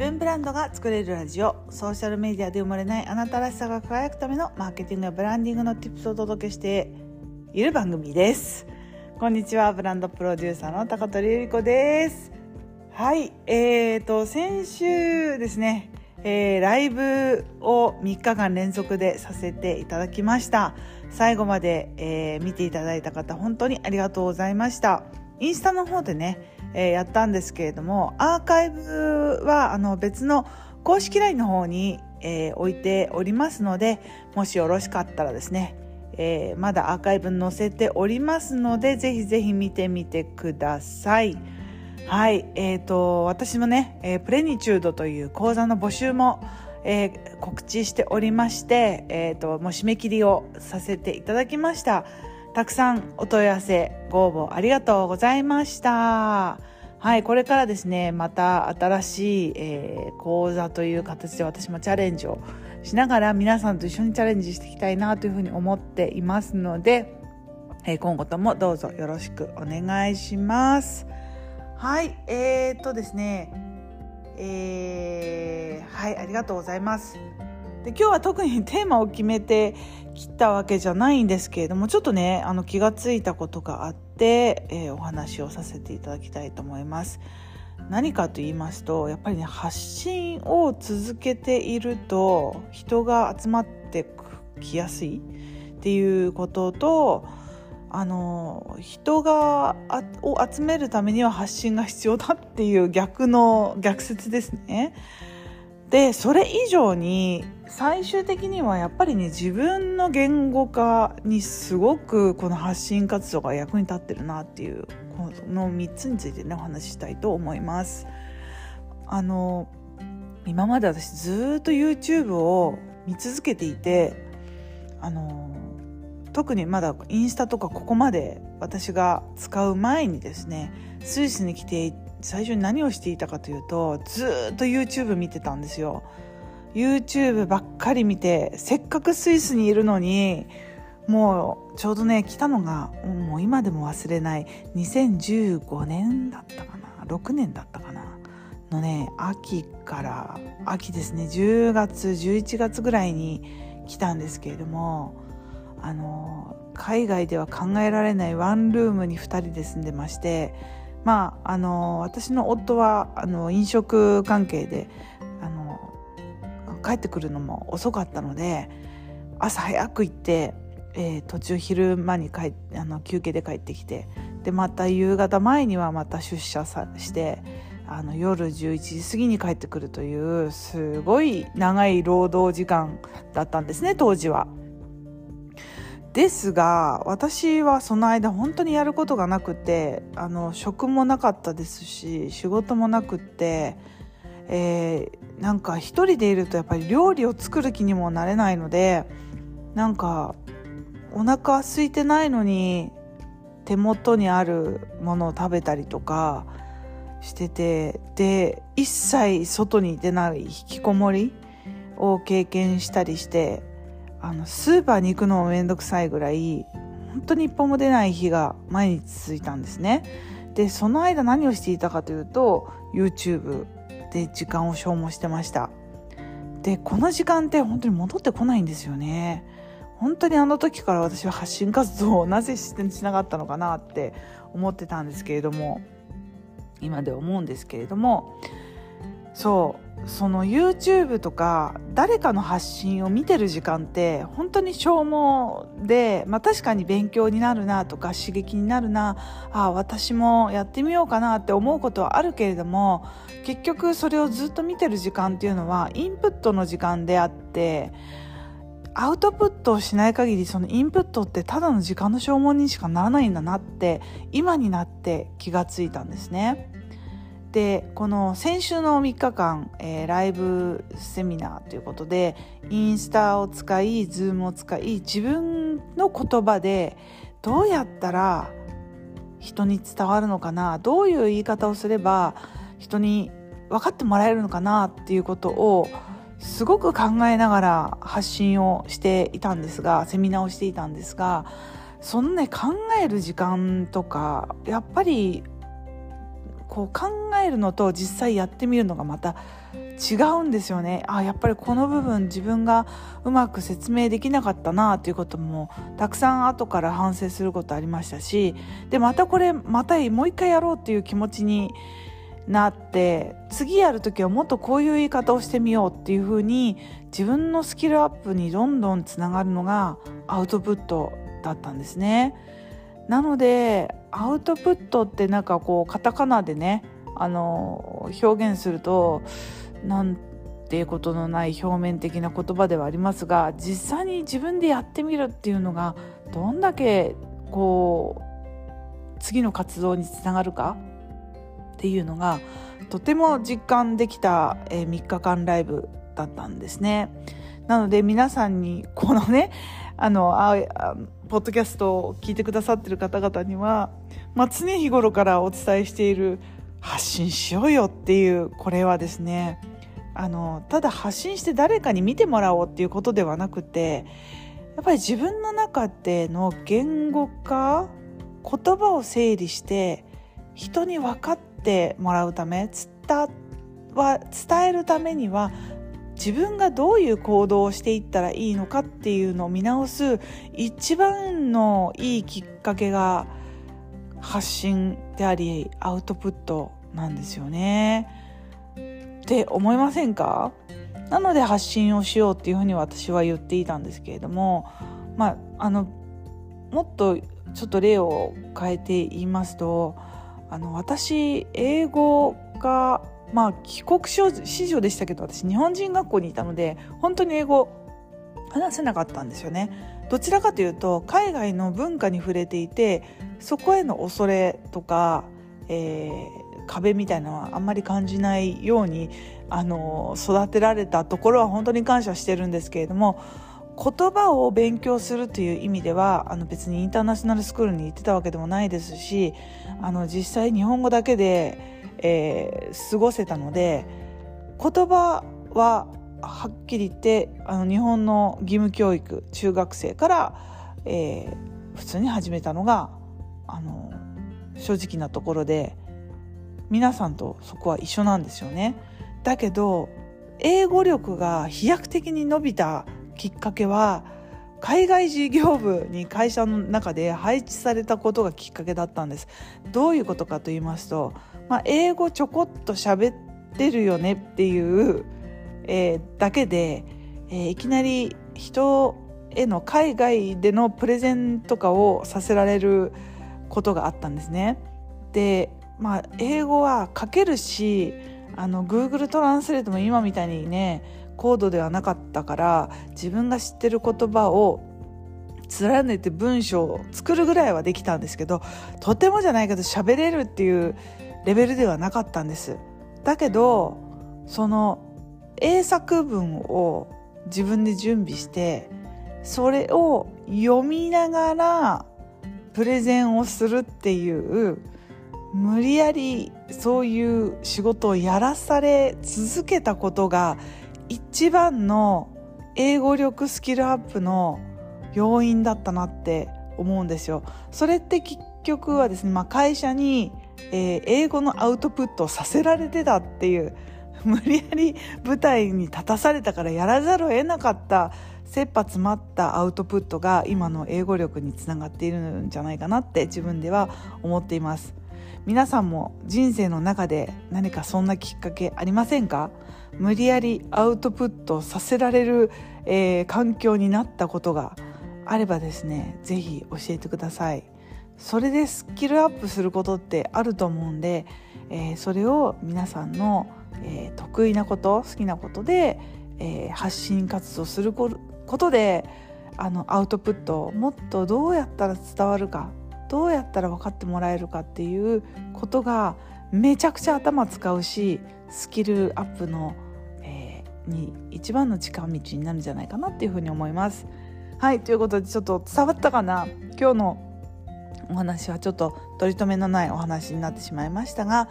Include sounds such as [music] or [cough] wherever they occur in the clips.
分ブランドが作れるラジオ。ソーシャルメディアで生まれないあなたらしさが輝くためのマーケティングやブランディングの tips をお届けしている番組です。こんにちは。ブランドプロデューサーの高取ゆり子です。はい。えーと先週ですね。えー、ライブを3日間連続でさせていただきました。最後まで、えー、見ていただいた方本当にありがとうございました。インスタの方でねえー、やったんですけれどもアーカイブはあの別の公式 LINE の方に、えー、置いておりますのでもしよろしかったらですね、えー、まだアーカイブ載せておりますのでぜひぜひ見てみてください。はい、えーと、私もね、え、プレニチュードという講座の募集も、え、告知しておりまして、えーと、もう締め切りをさせていただきました。たくさんお問い合わせ、ご応募ありがとうございました。はい、これからですね、また新しい、えー、講座という形で私もチャレンジをしながら皆さんと一緒にチャレンジしていきたいなというふうに思っていますので、えー、今後ともどうぞよろしくお願いします。はい、えー、っとですね、えー、はい、ありがとうございます。で今日は特にテーマを決めてきたわけじゃないんですけれどもちょっとねあの気がついたことがあって、えー、お話をさせていただきたいと思います。何かと言いますとやっぱりね発信を続けていると人が集まってきやすいっていうこととあの人がを集めるためには発信が必要だっていう逆の逆説ですね。でそれ以上に最終的にはやっぱりね自分の言語化にすごくこの発信活動が役に立ってるなっていうこの3つについてねお話ししたいと思います。あの今まで私ずっと YouTube を見続けていてあの特にまだインスタとかここまで私が使う前にですねスイスに来て最初に何をしていたかというとずっと YouTube 見てたんですよ。YouTube ばっかり見てせっかくスイスにいるのにもうちょうどね来たのがもう今でも忘れない2015年だったかな6年だったかなのね秋から秋ですね10月11月ぐらいに来たんですけれどもあの海外では考えられないワンルームに2人で住んでましてまああの私の夫はあの飲食関係であの帰ってくるのも遅かったので朝早く行って、えー、途中昼間に帰あの休憩で帰ってきてでまた夕方前にはまた出社さしてあの夜11時過ぎに帰ってくるというすごい長い労働時間だったんですね当時は。ですが私はその間本当にやることがなくてあの職もなかったですし仕事もなくって、えー、なんか一人でいるとやっぱり料理を作る気にもなれないのでなんかお腹空いてないのに手元にあるものを食べたりとかしててで一切外に出ない引きこもりを経験したりしてあのスーパーに行くのもめんどくさいぐらい本当に一歩も出ない日が毎日続いたんですね。でその間何をしていたかというと YouTube で時間を消耗してました。でこの時間って本当に戻ってこないんですよね。本当にあの時から私は発信活動をなぜしなかったのかなって思ってたんですけれども今では思うんですけれどもそうその YouTube とか誰かの発信を見てる時間って本当に消耗で、まあ、確かに勉強になるなとか刺激になるなあ私もやってみようかなって思うことはあるけれども結局それをずっと見てる時間っていうのはインプットの時間であってアウトプットをしない限りそのインプットってただの時間の消耗にしかならないんだなって今になって気がついたんですね。でこの先週の3日間、えー、ライブセミナーということでインスタを使いズームを使い自分の言葉でどうやったら人に伝わるのかなどういう言い方をすれば人に分かってもらえるのかなっていうことをすごく考えながら発信をしていたんですがセミナーをしていたんですがそのね考える時間とかやっぱりこう考えるのと実際やってみるのがまた違うんですよねあやっぱりこの部分自分がうまく説明できなかったなということもたくさん後から反省することありましたしでまたこれまたもう一回やろうっていう気持ちになって次やる時はもっとこういう言い方をしてみようっていうふうに自分のスキルアップにどんどんつながるのがアウトプットだったんですね。なのでアウトプットってなんかこうカタカナでねあの表現するとなんていうことのない表面的な言葉ではありますが実際に自分でやってみるっていうのがどんだけこう次の活動につながるかっていうのがとても実感できた、え3日間ライブだったんですね。なので皆さんにこのねあのあポッドキャストを聞いてくださってる方々には、まあ、常日頃からお伝えしている発信しようよっていうこれはですねあのただ発信して誰かに見てもらおうっていうことではなくてやっぱり自分の中での言語化言葉を整理して人に分かってもらうため伝は伝えるためには自分がどういう行動をしていったらいいのかっていうのを見直す一番のいいきっかけが発信でありアウトプットなんですよね。って思いませんか？なので発信をしようっていうふうに私は言っていたんですけれどもまああのもっとちょっと例を変えて言いますとあの私英語がまあ帰国子女でしたけど私日本人学校にいたので本当に英語話せなかったんですよね。どちらかというと海外の文化に触れていてそこへの恐れとか、えー、壁みたいなのはあんまり感じないようにあの育てられたところは本当に感謝してるんですけれども言葉を勉強するという意味ではあの別にインターナショナルスクールに行ってたわけでもないですしあの実際日本語だけで、えー、過ごせたので言葉ははっきり言ってあの日本の義務教育中学生から、えー、普通に始めたのがあの正直なところで皆さんとそこは一緒なんですよね。だけど英語力が飛躍的に伸びたきっかけは海外事業部に会社の中で配置されたことがきっかけだったんです。どういうことかと言いますと、まあ、英語ちょこっと喋ってるよねっていうえー、だけで、えー、いきなり人への海外でのプレゼンとかをさせられることがあったんですね。でまあ英語は書けるしあの Google トランスレートも今みたいにね高度ではなかったから自分が知ってる言葉を連ねて文章を作るぐらいはできたんですけどとてもじゃないけど喋れるっていうレベルではなかったんです。だけどその英作文を自分で準備してそれを読みながらプレゼンをするっていう無理やりそういう仕事をやらされ続けたことが一番の英語力スキルアップの要因だったなって思うんですよ。それって結局はですね、まあ、会社に、えー、英語のアウトプットをさせられてたっていう [laughs] 無理やり舞台に立たされたからやらざるを得なかった切羽詰まったアウトプットが今の英語力につながっているんじゃないかなって自分では思っています。皆さんも人生の中で何かそんなきっかけありませんか？無理やりアウトプットさせられる、えー、環境になったことがあればですね是非教えてください。それでスキルアップすることってあると思うんで、えー、それを皆さんのえー、得意なこと好きなことで、えー、発信活動することであのアウトプットをもっとどうやったら伝わるかどうやったら分かってもらえるかっていうことがめちゃくちゃ頭使うしスキルアップの、えー、に一番の近道になるんじゃないかなっていうふうに思います。はいということでちょっと伝わったかな？今日のお話はちょっと取り留めのないお話になってしまいましたが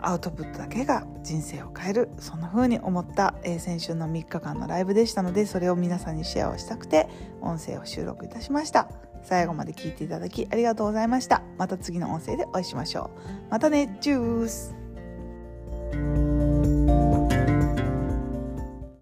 アウトプットだけが人生を変えるそんな風に思った、えー、先週の3日間のライブでしたのでそれを皆さんにシェアをしたくて音声を収録いたしました。最後まで聞いていただきありがとうございました。また次の音声でお会いしましょう。またねチュース。